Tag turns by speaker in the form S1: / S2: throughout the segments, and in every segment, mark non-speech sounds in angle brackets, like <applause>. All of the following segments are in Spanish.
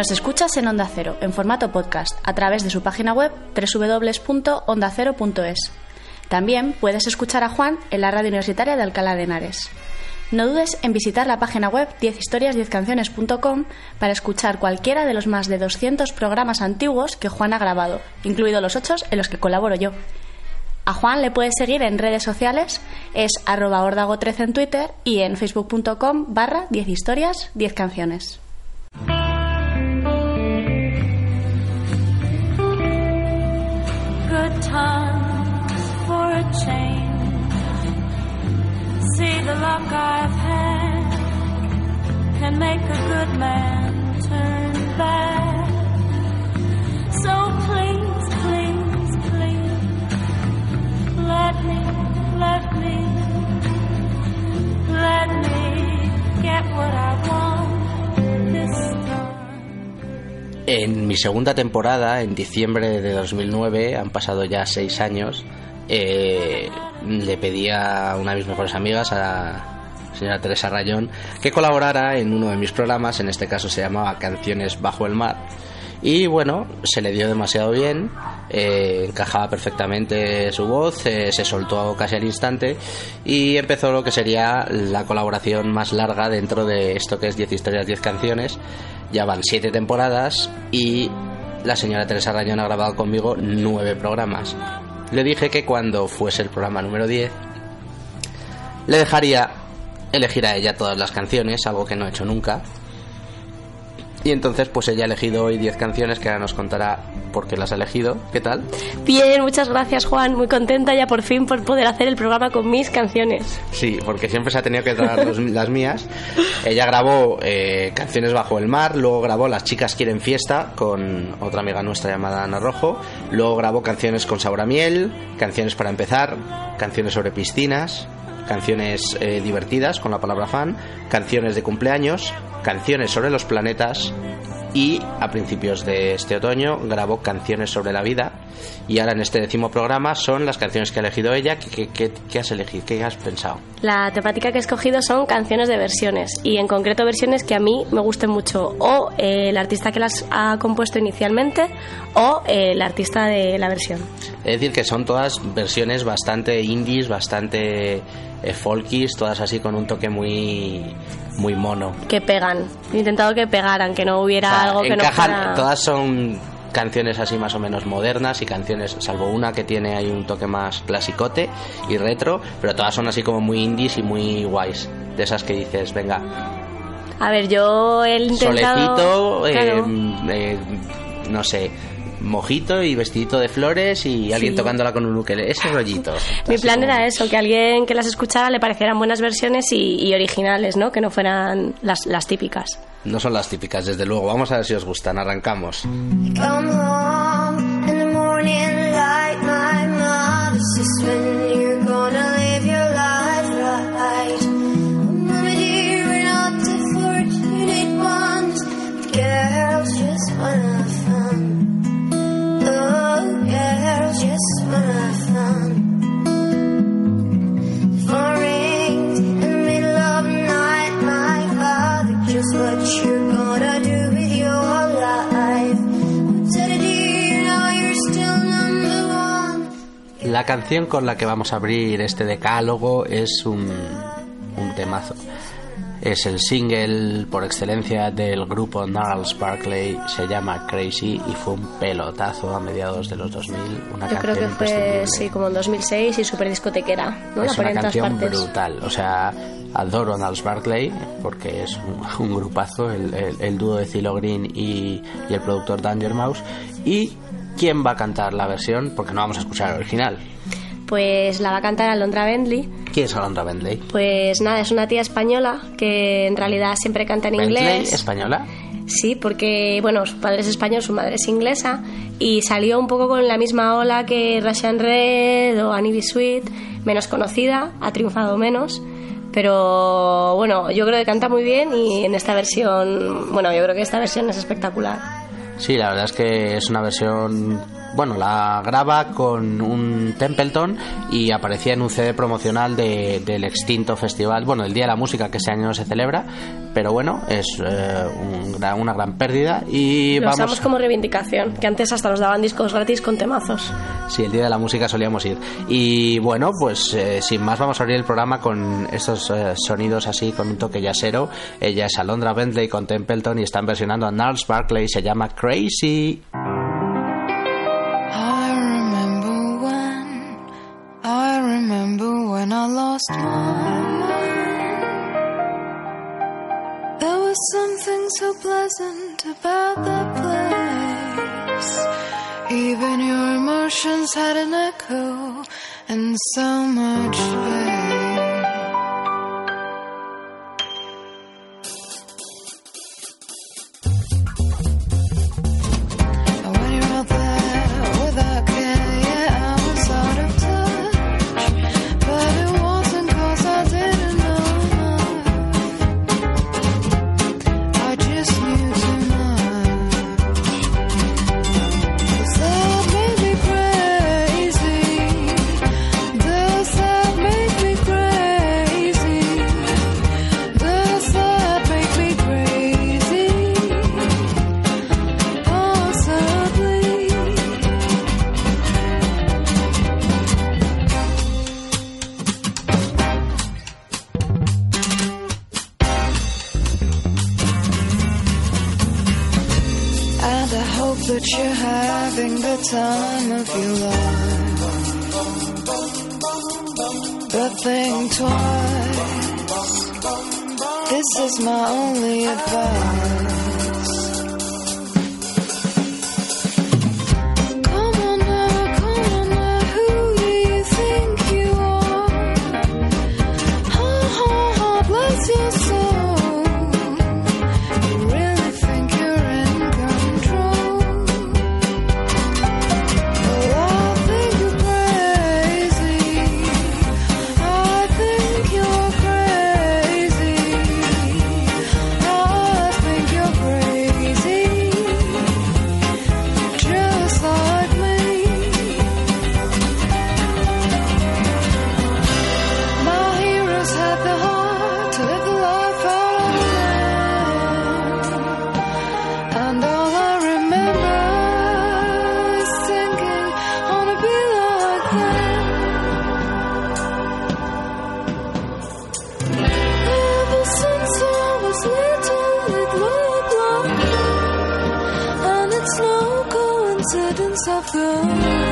S1: Nos escuchas en Onda Cero, en formato podcast, a través de su página web www.ondacero.es. También puedes escuchar a Juan en la radio universitaria de Alcalá de Henares. No dudes en visitar la página web 10historias10canciones.com para escuchar cualquiera de los más de 200 programas antiguos que Juan ha grabado, incluidos los 8 en los que colaboro yo. A Juan le puedes seguir en redes sociales, es arroba ordago13 en Twitter y en facebook.com barra 10
S2: So please, please, please, let me, let me, let me get what I.
S3: En mi segunda temporada, en diciembre de 2009, han pasado ya seis años, eh, le pedí a una de mis mejores amigas, a la señora Teresa Rayón, que colaborara en uno de mis programas, en este caso se llamaba Canciones Bajo el Mar. Y bueno, se le dio demasiado bien, eh, encajaba perfectamente su voz, eh, se soltó casi al instante y empezó lo que sería la colaboración más larga dentro de esto que es 10 historias, 10 canciones. Ya van 7 temporadas y la señora Teresa Rayón ha grabado conmigo 9 programas. Le dije que cuando fuese el programa número 10 le dejaría elegir a ella todas las canciones, algo que no he hecho nunca. Y entonces pues ella ha elegido hoy 10 canciones que ahora nos contará por qué las ha elegido. ¿Qué tal?
S4: Bien, muchas gracias Juan, muy contenta ya por fin por poder hacer el programa con mis canciones.
S3: Sí, porque siempre se ha tenido que traer los- las mías. Ella grabó eh, Canciones bajo el mar, luego grabó Las chicas quieren fiesta con otra amiga nuestra llamada Ana Rojo, luego grabó Canciones con sabor a miel, Canciones para empezar, Canciones sobre piscinas, canciones eh, divertidas con la palabra fan, canciones de cumpleaños, canciones sobre los planetas y a principios de este otoño grabó canciones sobre la vida y ahora en este décimo programa son las canciones que ha elegido ella. ¿Qué, qué- qué- has elegido? ¿Qué has pensado?
S4: La temática que he escogido son canciones de versiones y en concreto versiones que a mí me gusten mucho o eh, el artista que las ha compuesto inicialmente o eh, el artista de la versión.
S3: Es decir, que son todas versiones bastante indies, bastante eh, folkies, todas así con un toque muy muy mono.
S4: Que pegan. He intentado que pegaran, que no hubiera
S3: O sea,
S4: algo que
S3: encajan-
S4: no fuera...
S3: Todas son canciones así más o menos modernas y canciones, salvo una que tiene ahí un toque más clasicote y retro, pero todas son así como muy indies y muy guays. De esas que dices, venga,
S4: A ver, yo he intentado...
S3: solecito, eh,
S4: Claro.
S3: eh, no sé, mojito y vestidito de flores y alguien
S4: Sí.
S3: tocándola con un ukelele, ese rollito.
S4: Mi plan
S3: como-
S4: era eso, que alguien que las escuchara le parecieran buenas versiones y, y originales, ¿no? Que no fueran las, las típicas.
S3: No son las típicas, desde luego. Vamos a ver si os gustan. Arrancamos.
S5: Come
S3: canción con la que vamos a abrir este decálogo es un, un temazo. Es el single por excelencia del grupo Gnarls Barkley, se llama Crazy y fue un pelotazo a mediados de los 2000. Una
S4: Yo creo
S3: canción
S4: que fue, sí, como en 2006 y súper discotequera, ¿no?
S3: Es una canción brutal. O sea, adoro a Gnarls Barkley porque es un, un grupazo, el, el- el dúo de Cilo Green y, y el productor Danger Mouse. ¿Y quién va a cantar la versión? Porque no vamos a escuchar el original.
S4: Pues la va a cantar Alondra Bentley.
S3: ¿Quién es Alondra Bentley?
S4: Pues nada, es una tía española que en realidad siempre canta en
S3: Bentley,
S4: inglés.
S3: española.
S4: Sí, porque, bueno, su padre es español, su madre es inglesa, y salió un poco con la misma ola que Russian Red o Annie B. Sweet, menos conocida, ha triunfado menos, pero bueno, yo creo que canta muy bien y en esta versión, bueno, yo creo que esta versión es espectacular.
S3: Sí, la verdad es que es una versión. Bueno, la graba con un Templeton y aparecía en un CD promocional de- del extinto festival, bueno, el Día de la Música que ese año no se celebra, pero bueno, es eh, un gran- una gran pérdida y
S4: Lo
S3: vamos.
S4: usamos como reivindicación, que antes hasta nos daban discos gratis con temazos.
S3: Sí, el Día de la Música solíamos ir. Y bueno, pues eh, sin más vamos a abrir el programa con estos eh, sonidos así, con un toque yacero. Ella es Alondra Bentley con Templeton y están versionando a Gnarls Barkley, se llama Crazy.
S6: When I lost my mind. There was something so pleasant about that place. Even your emotions had an echo and so much space. Coincidence I've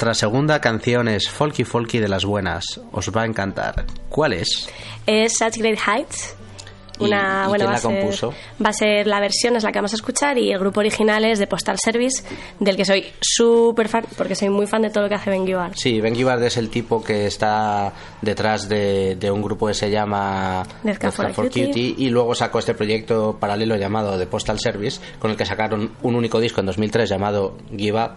S3: Nuestra segunda canción es Folky Folky de las Buenas. Os va a encantar. ¿Cuál es?
S4: Es Such Great Heights.
S7: ¿Y-
S4: Una,
S7: y
S4: bueno, va,
S7: la
S4: a ser,
S7: compuso?
S4: va a ser la versión, es la que vamos a escuchar, y el grupo original es de Postal Service, del que soy súper fan, porque soy muy fan de todo lo que hace Ben Gibbard.
S7: Sí, Ben Gibbard es el tipo que está detrás de, de un grupo que se llama
S4: Cab for a Cutie.
S7: y luego sacó este proyecto paralelo llamado The Postal Service con el que sacaron un único disco en 2003 llamado Give Up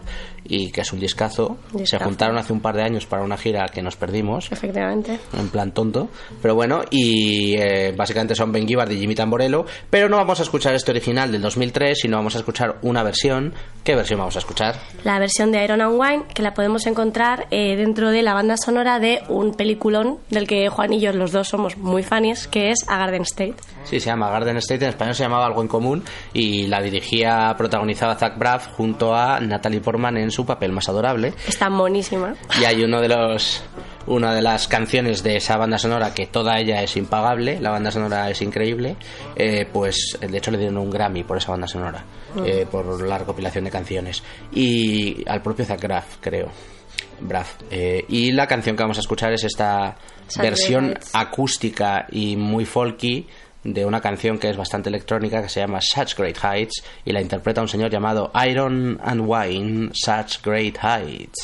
S7: y que es un discazo. Se juntaron hace un par de años para una gira que nos perdimos
S4: Efectivamente.
S7: en plan tonto, pero bueno, y eh, básicamente son Ben Gibbard y Jimmy Tamborello, pero no vamos a escuchar este original del 2003, sino vamos a escuchar una versión. ¿Qué versión vamos a escuchar?
S4: La versión de Iron and Wine, que la podemos encontrar eh, dentro de la banda sonora de un peliculón del que Juan y yo los dos somos muy fans, que es A Garden State.
S7: Sí, se llama Garden State, en español se llamaba Algo en Común y la dirigía, protagonizaba Zach Braff junto a Natalie Portman en su papel más adorable.
S4: Está monísima.
S7: Y hay uno de los una de las canciones de esa banda sonora que toda ella es impagable, la banda sonora es increíble, eh, pues de hecho le dieron un Grammy por esa banda sonora, eh, por la recopilación de canciones y al propio Zach Braff, creo. Braff. Eh, y la canción que vamos a escuchar es esta
S4: Saturday
S7: versión
S4: Nights.
S7: acústica y muy folky de una canción que es bastante electrónica que se llama Such Great Heights y la interpreta un señor llamado Iron and Wine Such Great Heights.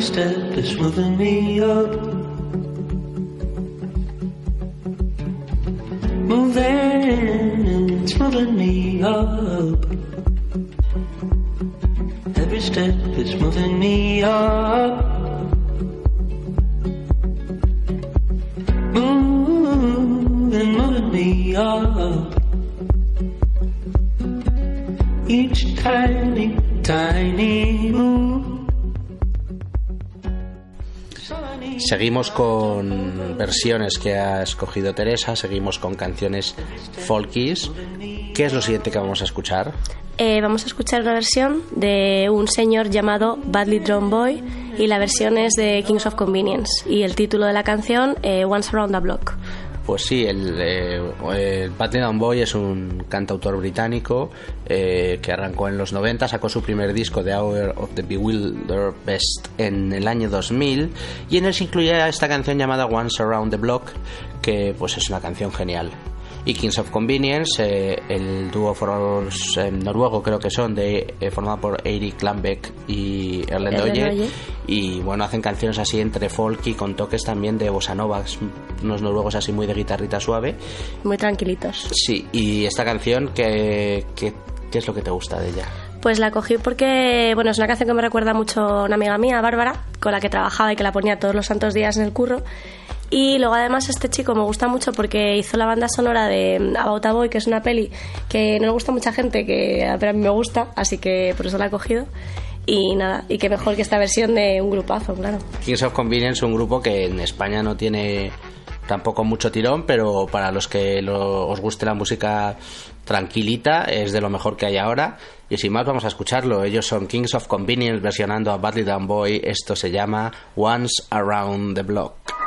S8: Step is moving me up.
S3: Con versiones que ha escogido Teresa, seguimos con canciones folkies. ¿Qué es lo siguiente que vamos a escuchar?
S4: Eh, vamos a escuchar una versión de un señor llamado Badly Drawn Boy y la versión es de Kings of Convenience y el título de la canción eh, Once Around the Block.
S3: Pues sí, el, eh, el Pat Down Boy es un cantautor británico eh, que arrancó en los 90, sacó su primer disco The Hour of the Bewildered Best en el año 2000 y en él se incluía esta canción llamada Once Around the Block que pues es una canción genial. Y Kings of Convenience, eh, el dúo for, eh, noruego creo que son, de, eh, formado por Eirik Lambeck y Øye.
S4: Øye.
S3: Y bueno, hacen canciones así entre folk y con toques también de bossa nova, unos noruegos así muy de guitarrita suave.
S4: Muy tranquilitos.
S3: Sí, y esta canción, ¿qué, qué, qué es lo que te gusta de ella?
S4: Pues la cogí porque, bueno, es una canción que me recuerda mucho a una amiga mía, Bárbara, con la que trabajaba y que la ponía todos los santos días en el curro. Y luego además este chico me gusta mucho porque hizo la banda sonora de About a Boy, que es una peli que no le gusta a mucha gente, que pero a mí me gusta, así que por eso la he cogido. Y nada, y qué mejor que esta versión de un grupazo, claro.
S3: Kings of Convenience, un grupo que en España no tiene tampoco mucho tirón, pero para los que os guste la música tranquilita, es de lo mejor que hay ahora. Y sin más, vamos a escucharlo. Ellos son Kings of Convenience versionando a Badly Down Boy. Esto se llama Once Around the Block.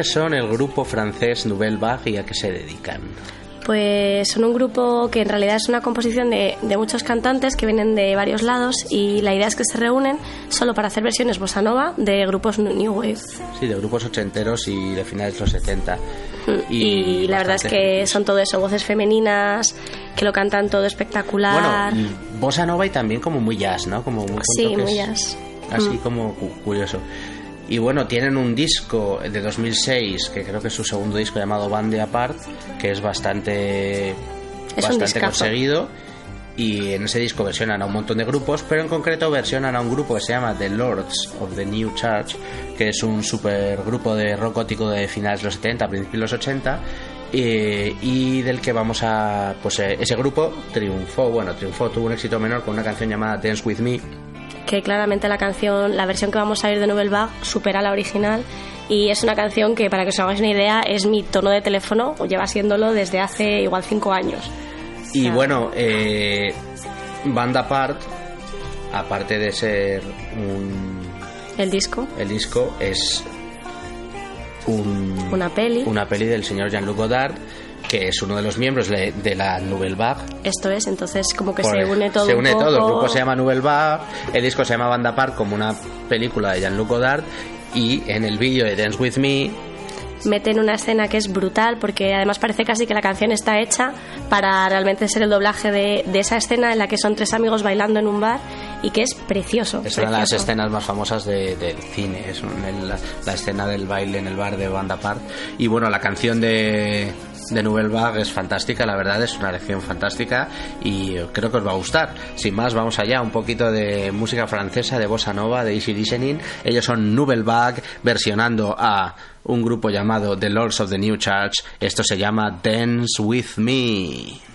S3: ¿Quiénes son el grupo francés Nouvelle Vague y a qué se dedican?
S4: Pues son un grupo que en realidad es una composición de, de muchos cantantes que vienen de varios lados y la idea es que se reúnen solo para hacer versiones bossa nova de grupos New Wave.
S3: Sí, de grupos ochenteros y de finales de los 70.
S4: Y, la verdad es que son todo eso, voces femeninas, que lo cantan todo espectacular.
S3: Bueno, mm, bossa nova y también como muy jazz, ¿no? Como muy
S4: sí, muy jazz.
S3: Así
S4: Mm.
S3: como cu- curioso. Y bueno, tienen un disco de 2006, que creo que es su segundo disco llamado Band de Apart, que es bastante,
S4: Es
S3: bastante conseguido. Y en ese disco versionan a un montón de grupos, pero en concreto versionan a un grupo que se llama The Lords of the New Church, que es un super grupo de rock gótico de finales de los 70, principios de los 80, eh, y del que vamos a. Pues eh, ese grupo triunfó, bueno, triunfó, tuvo un éxito menor con una canción llamada Dance with Me,
S4: que claramente la canción, la versión que vamos a ir de Nouvelle Vague supera la original y es una canción que para que os hagáis una idea es mi tono de teléfono o lleva siéndolo desde hace igual cinco años.
S3: Y
S4: sea-
S3: bueno, eh, Band Apart, aparte de ser un.
S4: El disco,
S3: El disco es un,
S4: una peli,
S3: una peli del señor Jean-Luc Godard, que es uno de los miembros de, la Nouvelle Vague.
S4: esto es, entonces como que
S3: Por-
S4: se une todo
S3: Se
S4: un
S3: une
S4: poco.
S3: todo. El grupo se llama Nouvelle Vague, el disco se llama Band Apart como una película de Jean-Luc Godard. Y en el vídeo de Dance With Me,
S4: Meten una escena que es brutal porque además parece casi que la canción está hecha para realmente ser el doblaje de, de esa escena en la que son tres amigos bailando en un bar y que es precioso.
S3: es una de las
S4: precioso.
S3: escenas más famosas de- del cine. Es un- el- la, la escena del baile en el bar de Band Apart. Y bueno, la canción de, de Nouvelle Vague es fantástica, la verdad, es una elección fantástica y creo que os va a gustar. Sin más, vamos allá, un poquito de música francesa, de bossa nova, de easy listening. Ellos son Nouvelle Vague versionando a un grupo llamado The Lords of the New Church. Esto se llama Dance With Me.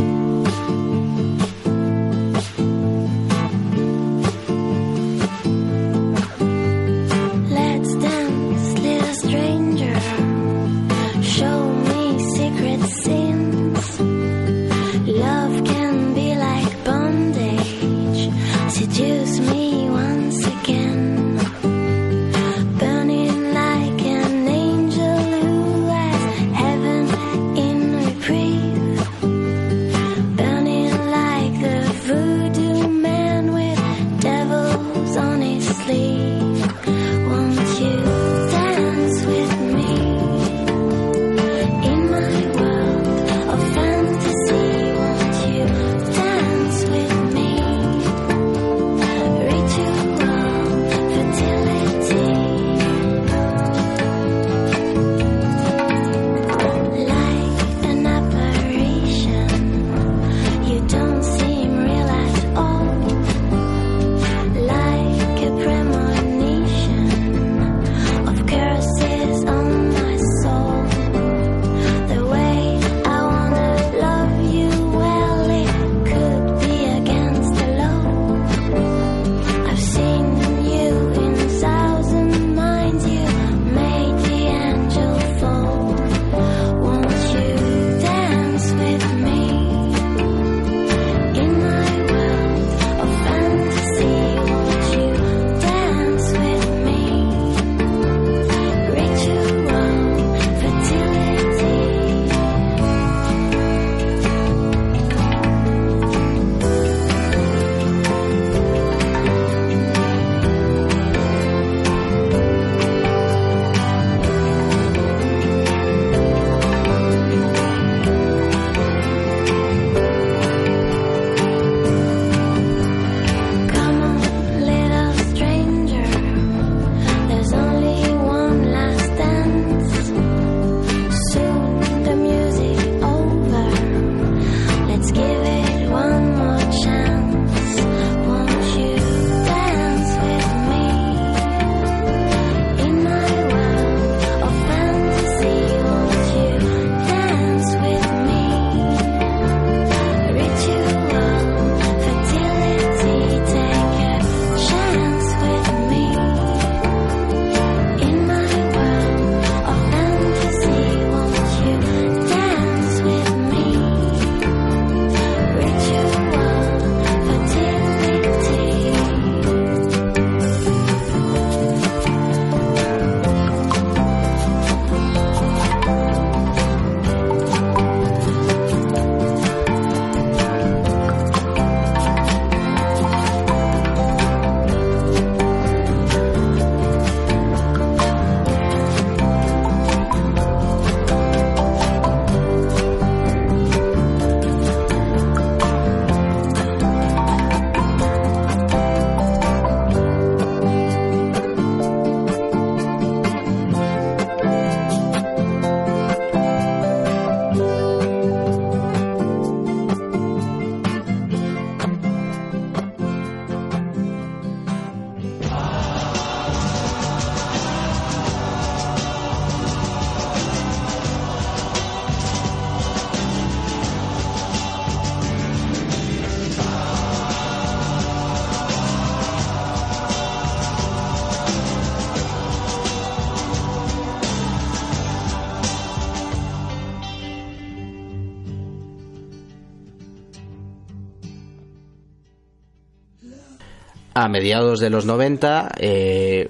S3: A mediados de los 90, eh,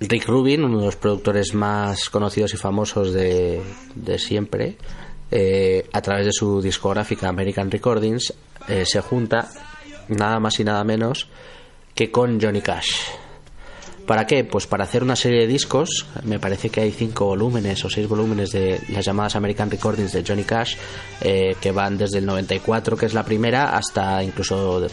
S3: Rick Rubin, uno de los productores más conocidos y famosos de, siempre, eh, a través de su discográfica American Recordings, eh, se junta nada más y nada menos que con Johnny Cash. ¿Para qué? Pues para hacer una serie de discos, me parece que hay cinco volúmenes o seis volúmenes de las llamadas American Recordings de Johnny Cash, eh, que van desde el 94, que es la primera, hasta incluso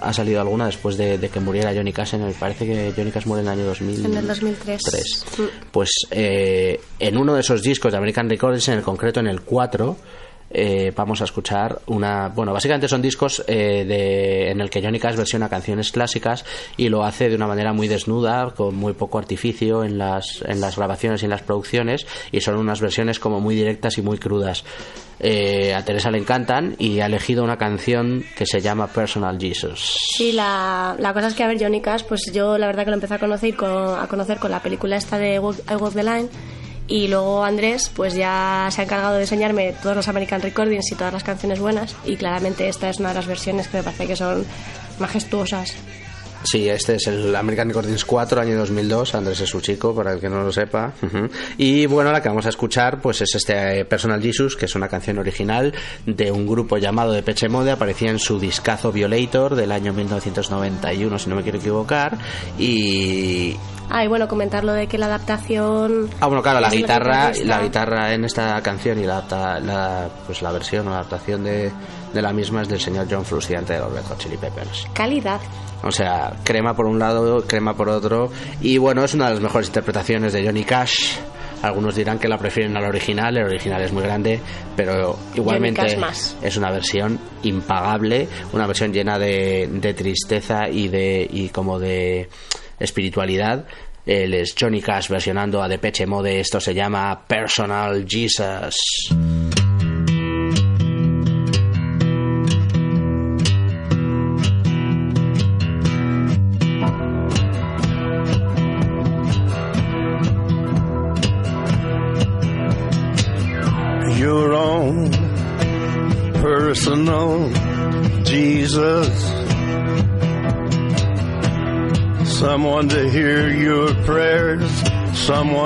S3: ha salido alguna después de, de que muriera Johnny Cash. En el, parece que Johnny Cash muere en el año 2000.
S4: En el 2003.
S3: Tres.
S4: Mm.
S3: Pues eh, en uno de esos discos de American Recordings, en el concreto en el 4, eh, vamos a escuchar una. Bueno, básicamente son discos eh, de, en el que Johnny Cash versiona canciones clásicas y lo hace de una manera muy desnuda, con muy poco artificio en las, en las grabaciones y en las producciones, y son unas versiones como muy directas y muy crudas. Eh, a Teresa le encantan y ha elegido una canción que se llama Personal Jesus.
S4: Sí, la, la cosa es que, a ver, Johnny Cash, pues yo la verdad que lo empecé a conocer con, a conocer con la película esta de I Walk the Line y luego Andrés pues ya se ha encargado de enseñarme todos los American Recordings y todas las canciones buenas y claramente esta es una de las versiones que me parece que son majestuosas.
S3: Sí, este es el American Recordings 4, año 2002. Andrés es su chico, para el que no lo sepa. Ujú. Y bueno, la que vamos a escuchar pues es este eh, Personal Jesus, que es una canción original de un grupo llamado Depeche Mode. Aparecía en su discazo Violator del año 1991, si no me quiero equivocar. Y.
S4: Ah, y bueno, comentar lo de que la adaptación...
S3: Ah, bueno, claro, la guitarra, la guitarra en esta canción y la, la, pues la versión o la adaptación de, de la misma es del señor John Frusciante de los Red Hot Chili Peppers.
S4: Calidad.
S3: O sea, crema por un lado, crema por otro. Y bueno, es una de las mejores interpretaciones de Johnny Cash. Algunos dirán que la prefieren al original, el original es muy grande, pero igualmente
S4: más.
S3: es una versión impagable, una versión llena de, de tristeza y de y como de espiritualidad. Él es Johnny Cash versionando a Depeche Mode, esto se llama Personal Jesus.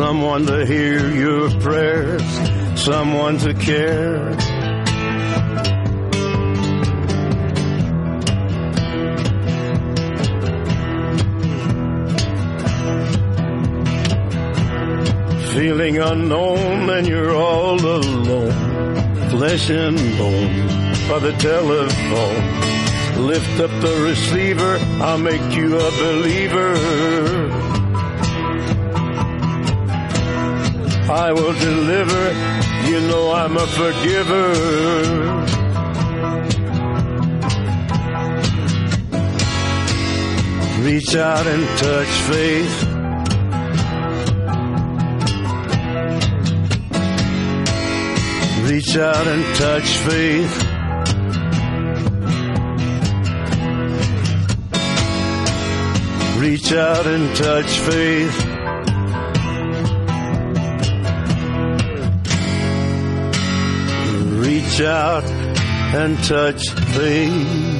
S9: Someone to hear your prayers, someone to care. Feeling unknown and you're all alone, flesh and bone by the telephone. Lift up the receiver, I'll make you a believer. I will deliver, you know I'm a forgiver. Reach out and touch faith. Reach out and touch faith. Reach out and touch faith. Out and touch faith.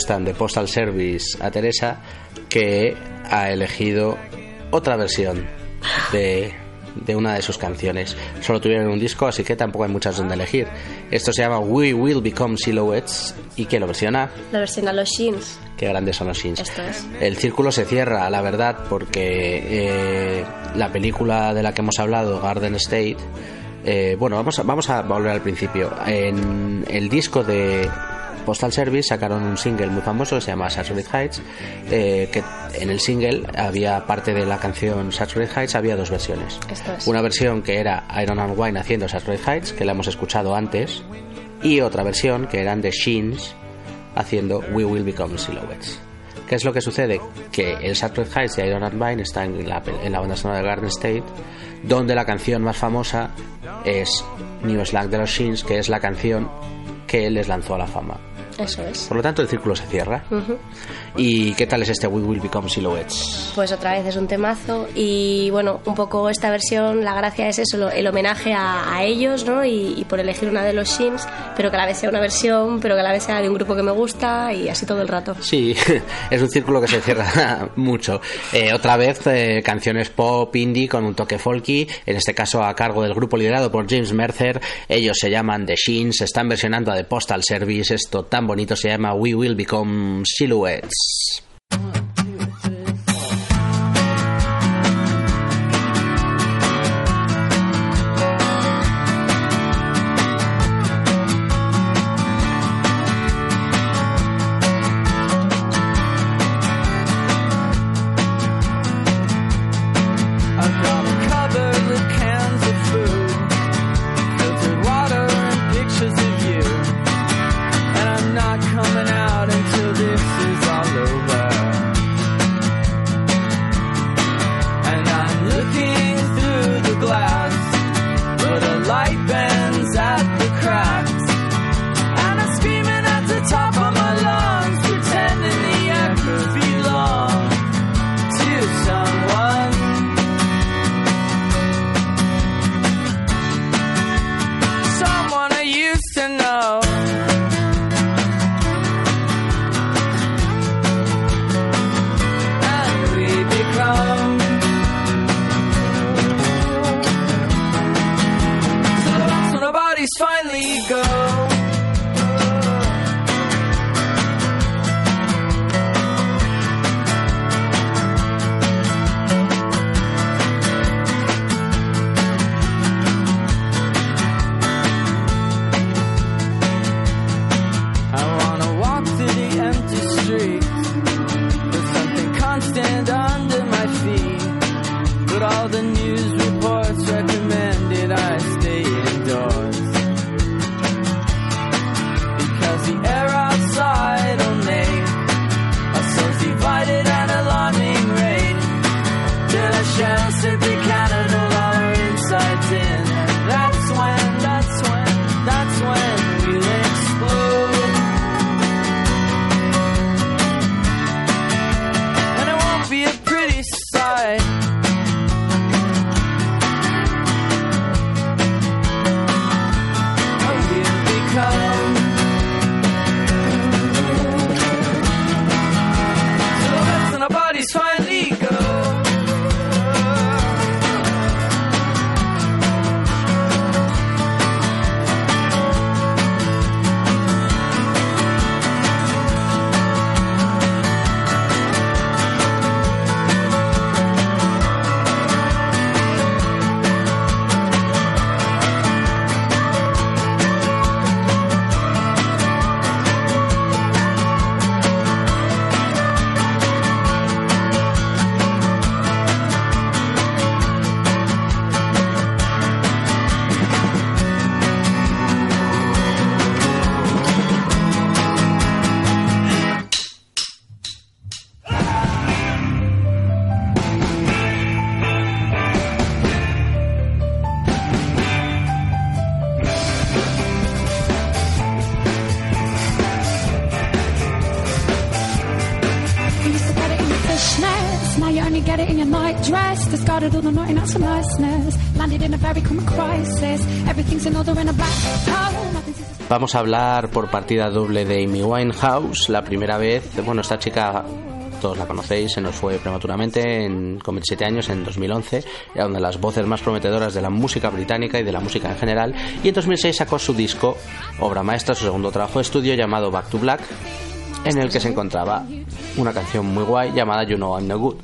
S3: Gustan de Postal Service a Teresa que ha elegido otra versión de, de una de sus canciones. Solo tuvieron un disco, así que tampoco hay muchas donde elegir. Esto se llama We Will Become Silhouettes y que lo versiona.
S4: La versión a los Shins.
S3: Qué grandes son los Shins.
S4: Esto es.
S3: El círculo se cierra, la verdad, porque eh, la película de la que hemos hablado, Garden State, eh, bueno, vamos a, vamos a volver al principio. En el disco de Postal Service sacaron un single muy famoso que se llama Saturated Heights, eh, que en el single había parte de la canción Saturated Heights, había dos versiones.
S4: Es.
S3: Una versión que era Iron and Wine haciendo Saturated Heights, que la hemos escuchado antes, y otra versión que eran de Sheens haciendo We Will Become Silhouettes. ¿Qué es lo que sucede? Que el Saturated Heights de Iron and Wine está en la, en la banda sonora de Garden State, donde la canción más famosa es New Slack de los Sheens, que es la canción que les lanzó a la fama.
S4: Eso es.
S3: Por lo tanto, el círculo se cierra.
S4: Ujú.
S3: ¿Y qué tal es este We Will Become Silhouettes?
S4: Pues otra vez es un temazo y bueno, un poco esta versión, la gracia es eso, el homenaje a, a ellos, ¿no? Y, y por elegir una de los Shins, pero que a la vez sea una versión, pero que a la vez sea de un grupo que me gusta y así todo el rato.
S3: Sí, <laughs> es un círculo que se cierra <laughs> mucho. Eh, otra vez, eh, canciones pop, indie con un toque folky, en este caso a cargo del grupo liderado por James Mercer. Ellos se llaman The Sheens, están versionando a The Postal Service. Esto tan bonito se llama We Will Become Silhouettes.
S6: Dress. Discarded all the niceness. Landed in a very common crisis. Everything's in order in a black
S3: Vamos a hablar por partida doble de Amy Winehouse. La primera vez, bueno, esta chica todos la conocéis, se nos fue prematuramente en, con 27 años en 2011, era una de las voces más prometedoras de la música británica y de la música en general, y en 2006 sacó su disco, obra maestra, su segundo trabajo de estudio llamado Back to Black, en el que se encontraba una canción muy guay llamada You Know I'm No Good.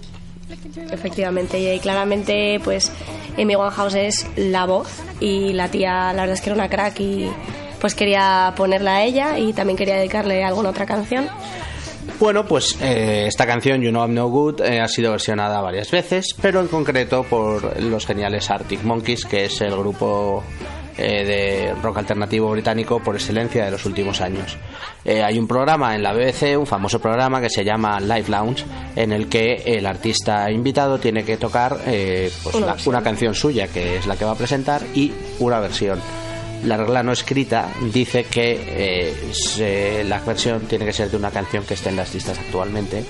S4: Efectivamente, y claramente, pues, Amy Winehouse es la voz y la tía, la verdad es que era una crack y pues quería ponerla a ella y también quería dedicarle alguna otra canción.
S3: Bueno, pues eh, esta canción, You Know I'm No Good, eh, ha sido versionada varias veces, pero en concreto por los geniales Arctic Monkeys, que es el grupo eh, de rock alternativo británico por excelencia de los últimos años. Eh, hay un programa en la BBC, un famoso programa que se llama Live Lounge, en el que el artista invitado tiene que tocar eh, pues
S4: Una
S3: la- una canción suya, que es la que va a presentar, y una versión. La regla no escrita dice que eh, se- la versión tiene que ser de una canción que esté en las listas actualmente.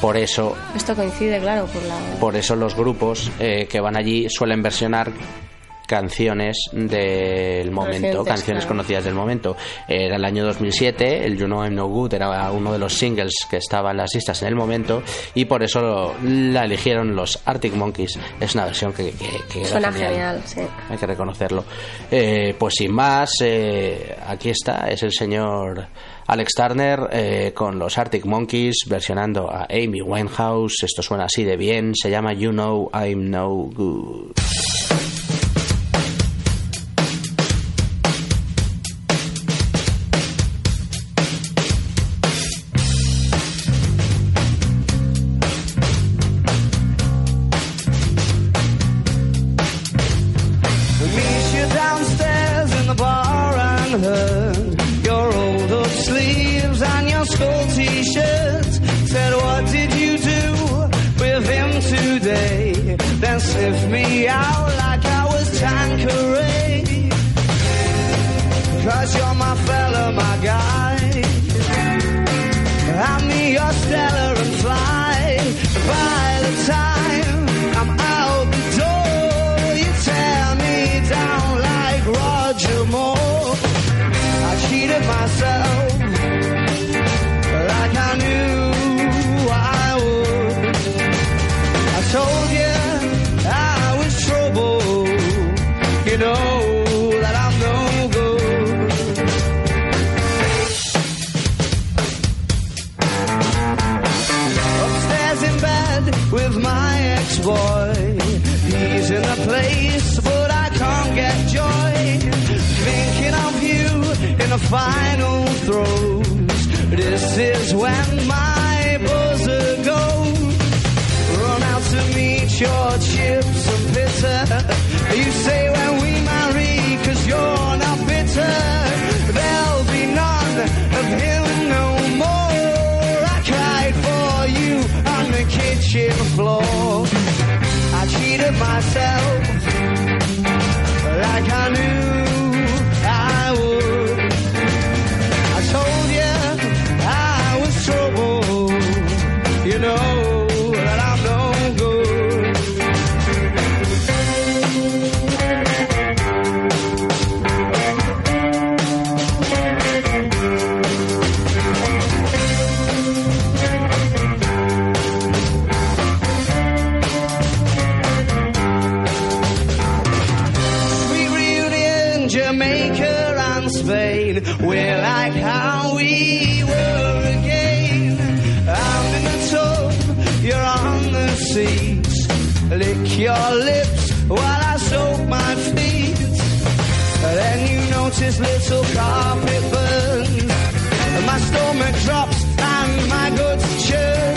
S3: Por eso
S4: Esto coincide, claro, por la...
S3: por eso los grupos eh, que van allí suelen versionar canciones del momento,
S4: Recientes,
S3: canciones
S4: claro.
S3: conocidas del momento. Era el año 2007, el You Know I'm No Good era uno de los singles que estaba en las listas en el momento y por eso lo- la eligieron los Arctic Monkeys. Es una versión que, que- que era
S4: Suena
S3: genial.
S4: genial, sí.
S3: Hay que reconocerlo. Eh, pues sin más, eh, aquí está, es el señor Alex Turner eh, con los Arctic Monkeys versionando a Amy Winehouse. Esto suena así de bien, se llama You Know I'm No Good.
S8: Out final throes. This is when my buzzer goes. Run out to meet your chips and bitter. You say when we marry, cause you're not bitter. There'll be none of him no more. I cried for you on the kitchen floor. I cheated myself Lick your lips while I soak my feet. Then you notice little carpet burns. My stomach drops and my guts churn.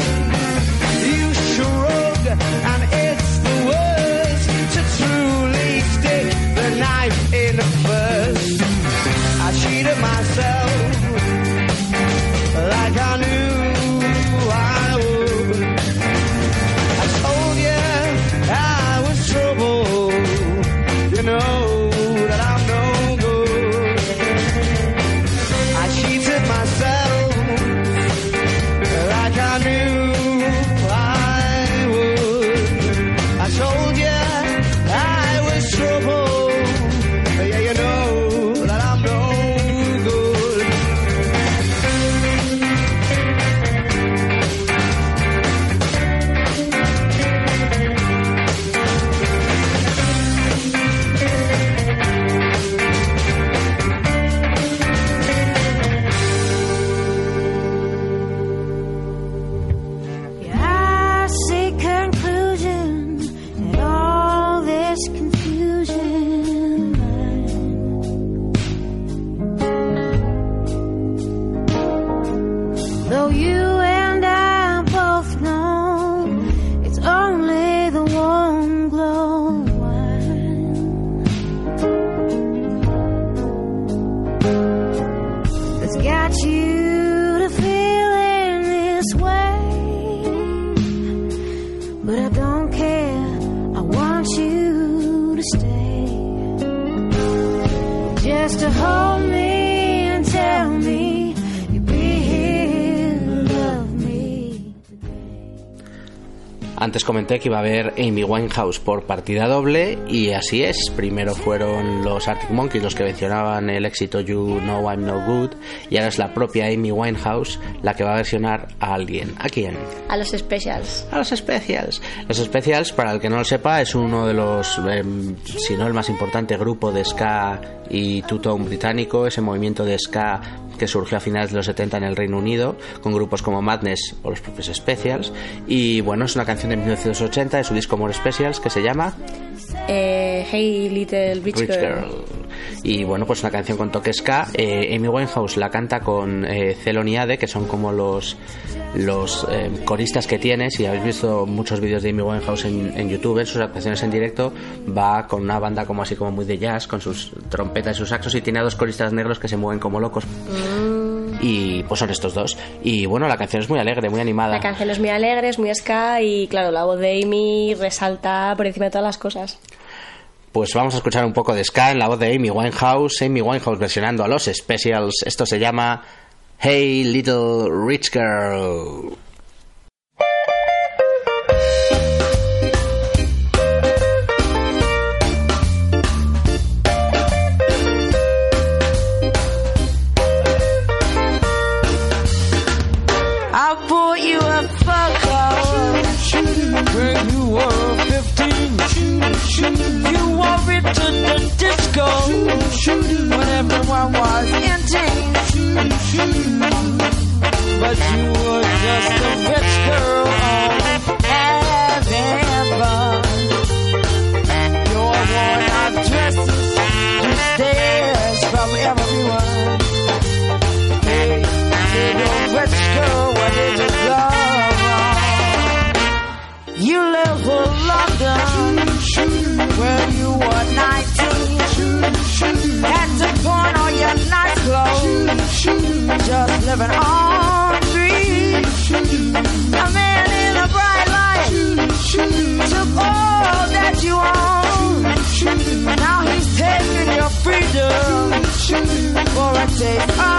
S3: Antes comenté que iba a haber Amy Winehouse por partida doble y así es. Primero fueron los Arctic Monkeys los que mencionaban el éxito You Know I'm No Good y ahora es la propia Amy Winehouse la que va a versionar a alguien. ¿A quién?
S4: A los specials.
S3: A los Specials. Los Specials, para el que no lo sepa, es uno de los, em, si no el más importante grupo de ska y two-tone británico, ese movimiento de ska que surgió a finales de los 70 en el Reino Unido, con grupos como Madness o los propios Specials. Y bueno, es una canción de 1980 de su disco More Specials que se llama
S4: Eh, hey Little Rich,
S3: Rich Girl. Y bueno, pues una canción con toque ska. Eh, Amy Winehouse la canta con eh, Celon y Ade, que son como los los eh, coristas que tiene. Si habéis visto muchos vídeos de Amy Winehouse en, en YouTube, en sus actuaciones en directo, va con una banda como así como muy de jazz, con sus trompetas y sus saxos, y tiene a dos coristas negros que se mueven como locos. Y pues son estos dos. Y bueno, la canción es muy alegre, muy animada.
S4: La canción es muy alegre, es muy ska y claro, la voz de Amy resalta por encima de todas las cosas.
S3: Pues vamos a escuchar un poco de ska en la voz de Amy Winehouse. Amy Winehouse versionando a los Specials. Esto se llama Hey Little Rich Girl.
S10: But you were just a rich girl having fun. Your worn out dresses, you stares from everyone. Hey, little rich girl, where did you go wrong? You live for London, where you were 19. Had to pawn all your nice clothes, just living on. A man in a bright light took all that you. Now he's taking your freedom for a taste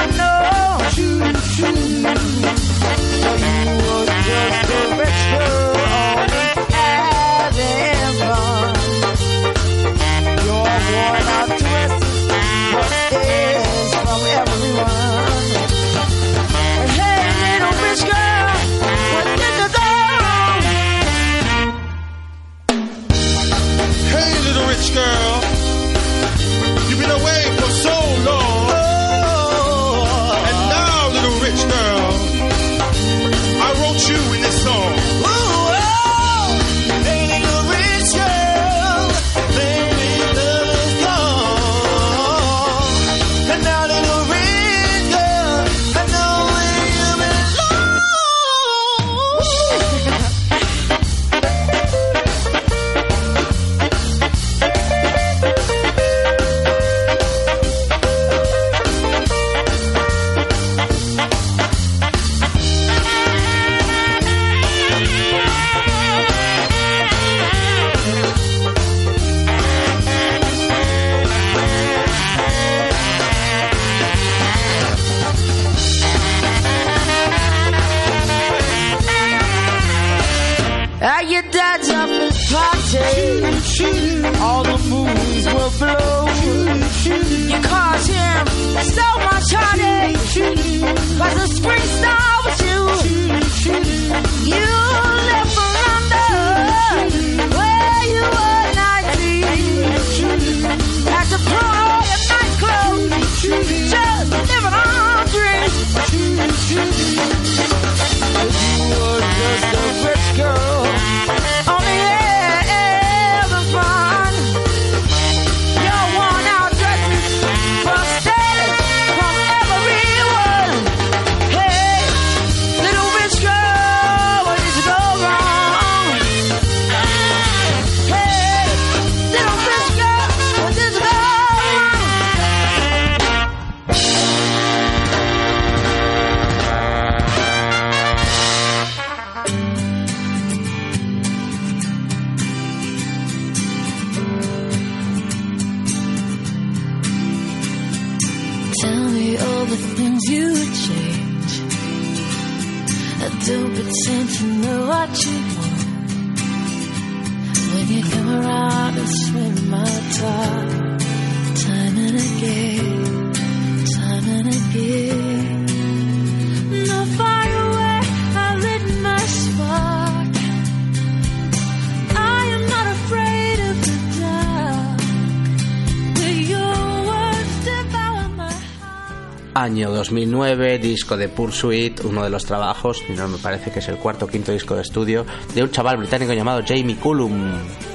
S3: 2009, disco de Pursuit, uno de los trabajos, y no me parece que es el cuarto o quinto disco de estudio, de un chaval británico llamado Jamie Cullum.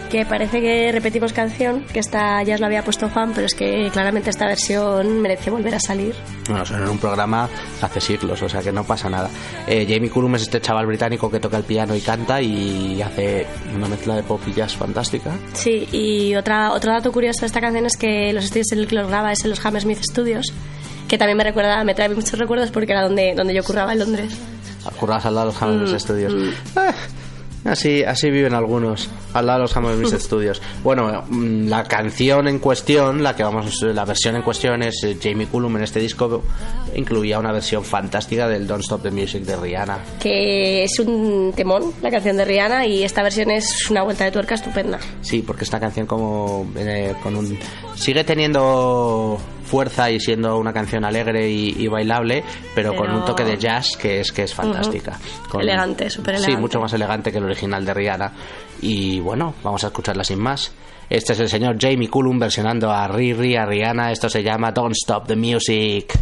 S4: Que parece que repetimos canción, que esta ya os la había puesto Juan, pero es que claramente esta versión merece volver a salir.
S3: Bueno, son en un programa hace siglos, o sea que no pasa nada. Eh, Jamie Cullum es este chaval británico que toca el piano y canta y hace una mezcla de pop y jazz fantástica.
S4: Sí, y otra, otro dato curioso de esta canción es que los estudios en el que los graba es en los Hammersmith Studios, que también me recuerda, me trae muchos recuerdos porque era donde, donde yo curraba en Londres.
S3: Curras al lado de los Hammersmith
S4: Mm,
S3: Studios.
S4: mm.
S3: Ah, así, así viven algunos, al lado de los Hammersmith <laughs> Studios. Bueno, mm, la canción en cuestión, la que vamos, la versión en cuestión es eh, Jamie Cullum en este disco incluía una versión fantástica del Don't Stop the Music de Rihanna.
S4: Que es un temón, la canción de Rihanna, y esta versión es una vuelta de tuerca estupenda.
S3: Sí, porque esta canción como eh, con un sigue teniendo fuerza y siendo una canción alegre y, y bailable, pero, con
S4: Pero-
S3: un toque de jazz que es que es fantástica. Con-
S4: Elegante, súper
S3: Sí,
S4: elegante.
S3: mucho más elegante que el original de Rihanna. Y bueno, vamos a escucharla sin más. Este es el señor Jamie Cullum versionando a Riri, a Rihanna. Esto se llama Don't Stop the Music.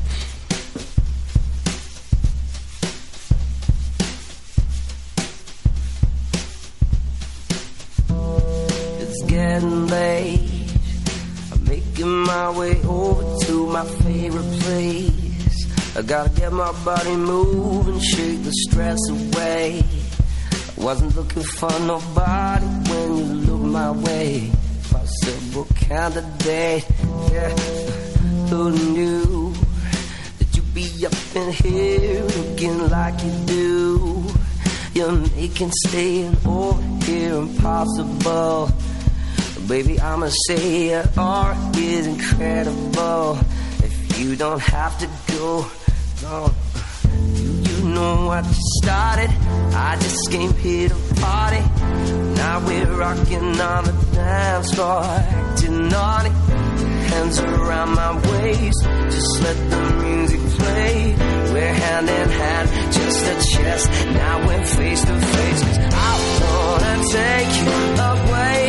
S11: It's getting late. Making my way over to my favorite place. I gotta get my body moving, shake the stress away. I wasn't looking for nobody when you look my way. Possible candidate, yeah. Who knew that you'd be up in here looking like you do? You're making staying over here impossible. Baby, I'ma say your art is incredible. If you don't have to go, no. You know what you started. I just came here to party. Now we're rocking on the dance floor, acting naughty. Hands around my waist, just let the music play. We're hand in hand, just a chest. Now we're face to face. 'cause I wanna take you away.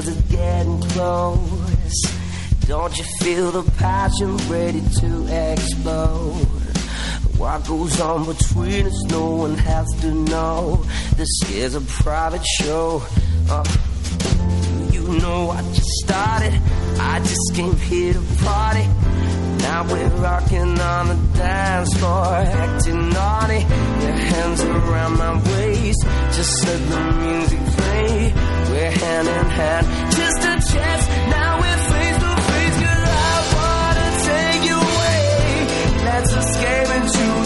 S11: Cause it's getting close. Don't you feel the passion ready to explode? What goes on between us, no one has to know. This is a private show. Uh, you know I just started. I just came here to party. Now we're rocking on the dance floor, acting naughty. Your hands around my waist, just let the music play we're hand in hand. Just a chance, now we're face to
S3: face. girl. I wanna take you away. Let's escape into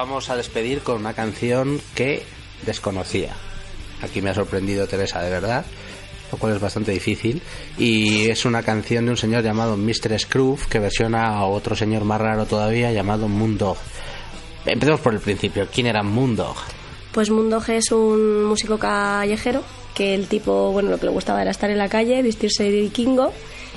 S3: vamos a despedir con una canción que desconocía. Aquí me ha sorprendido Teresa, de verdad, lo cual es bastante difícil. Y es una canción de un señor llamado Mr. Scrooge que versiona a otro señor más raro todavía llamado Moondog. Empecemos por el principio. ¿Quién era Moondog?
S4: Pues Mundog es un músico callejero que el tipo, bueno, lo que le gustaba era estar en la calle, vestirse de vikingo.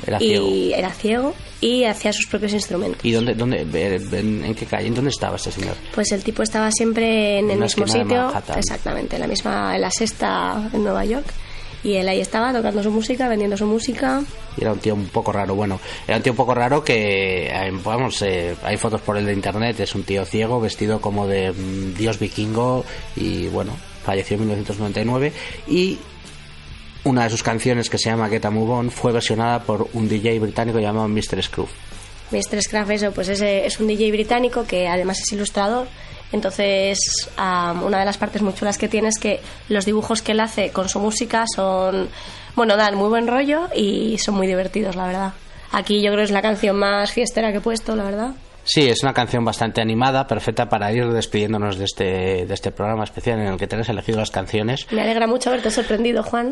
S3: Era
S4: y
S3: ciego.
S4: era ciego y hacía sus propios instrumentos.
S3: ¿Y dónde, dónde, en, en qué calle? ¿En dónde estaba este señor?
S4: Pues el tipo estaba siempre en
S3: En
S4: el mismo sitio, exactamente, en la misma, en la sexta en Nueva York. Y él ahí estaba tocando su música, vendiendo su música.
S3: Y era un tío un poco raro. Bueno, era un tío un poco raro que, eh, vamos, eh, hay fotos por él de internet. Es un tío ciego, vestido como de mm, dios vikingo. Y bueno, falleció en 1999. Y una de sus canciones, que se llama Get a Move On, fue versionada por un DJ británico llamado Mr. Scrooge.
S4: Mr. Scruff, eso, pues ese es un DJ británico que además es ilustrador. Entonces, am, una de las partes muy chulas que tiene es que los dibujos que él hace con su música son, bueno, dan muy buen rollo y son muy divertidos, la verdad. Aquí yo creo que es la canción más fiestera que he puesto, la verdad.
S3: Sí, es una canción bastante animada, perfecta para ir despidiéndonos de este, de este programa especial en el que tenés elegido las canciones.
S4: Me alegra mucho haberte sorprendido, Juan.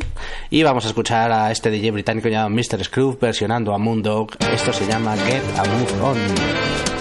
S3: Y vamos a escuchar a este DJ británico llamado Mr. Scrooge versionando a Moondog. Esto se llama Get a Move On.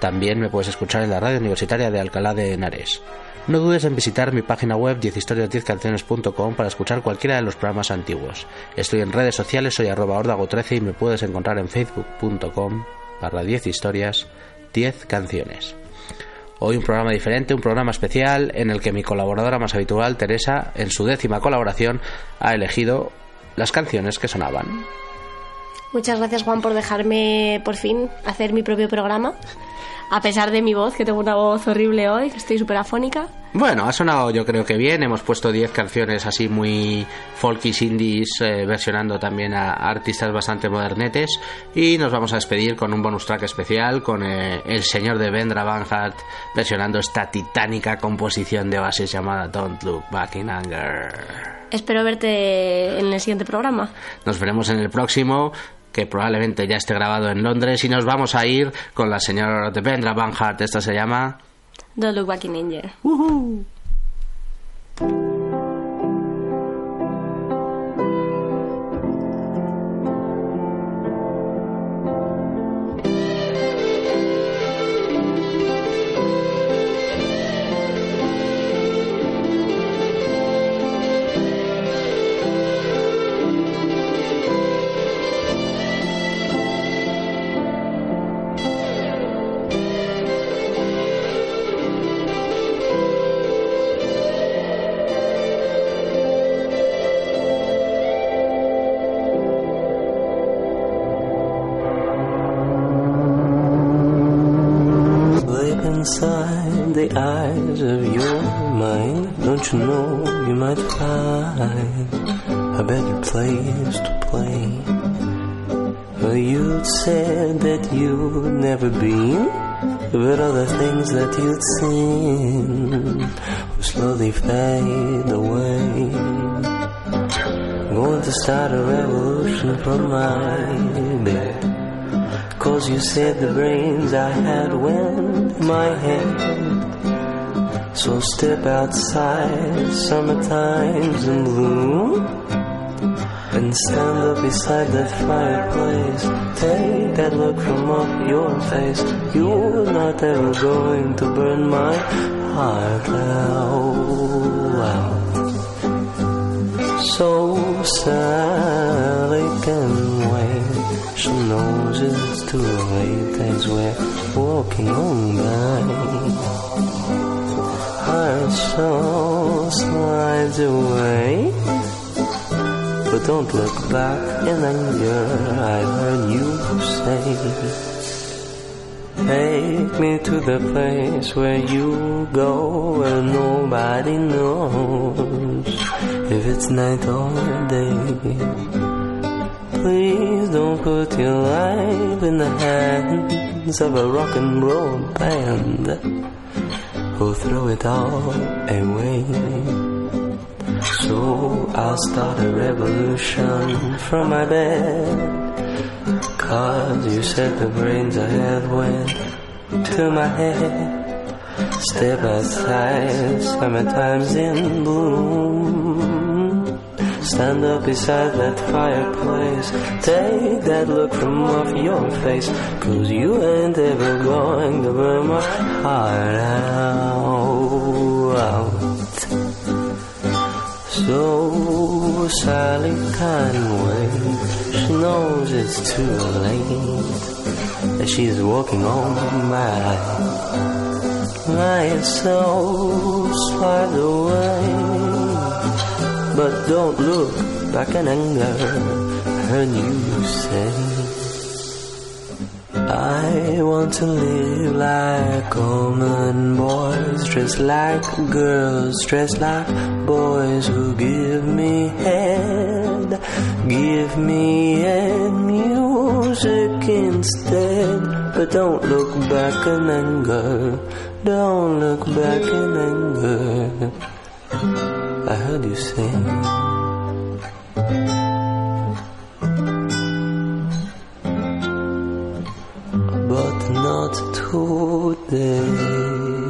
S3: También me puedes escuchar en la radio universitaria de Alcalá de Henares. No dudes en visitar mi página web 10historias10canciones.com para escuchar cualquiera de los programas antiguos. Estoy en redes sociales, soy arroba ordago13 y me puedes encontrar en facebook.com barra 10 historias 10 canciones. Hoy un programa diferente, un programa especial en el que mi colaboradora más habitual, Teresa, en su décima colaboración, ha elegido las canciones que sonaban.
S4: Muchas gracias Juan por dejarme por fin hacer mi propio programa. A pesar de mi voz, que tengo una voz horrible hoy, estoy súper afónica.
S3: Bueno, ha sonado yo creo que bien. Hemos puesto 10 canciones así muy folkies indies, eh, versionando también a artistas bastante modernetes. Y nos vamos a despedir con un bonus track especial con eh, el señor de Vendra Van Hart versionando esta titánica composición de bases llamada Don't Look Back in Anger.
S4: Espero verte en el siguiente programa.
S3: Nos veremos en el próximo que probablemente ya esté grabado en Londres y nos vamos a ir con la señora de Vendra Van Hart. Esta se llama
S4: Don't look back in anger.
S12: Sleep you'd seen will slowly fade away. I'm Going to start a revolution from my bed. Cause you said the brains I had went my head. So step outside, summertime's in bloom. And stand up beside that fireplace. Take that look from off your face. You're not ever going to burn my heart out. So Sally can wait. She knows it's too late as we're walking on by. Her soul slides away. But don't look back in anger, I heard you say. Take me to the place where you go where nobody knows if it's night or day. Please don't put your life in the hands of a rock and roll band who'll throw it all away. So I'll start a revolution from my bed. Cause you said the brains I had went to my head. Step outside, summertime's in bloom. Stand up beside that fireplace. Take that look from off your face. Cause you ain't ever going to burn my heart out. So Sally wait. She knows it's too late. That she's walking on by. My soul slide away. But don't look back in anger. Heard you say. I want to live like common boys, dressed like girls, dressed like boys who give me head, give me head music instead. But don't look back in anger, don't look back in anger. I heard you say. Not today.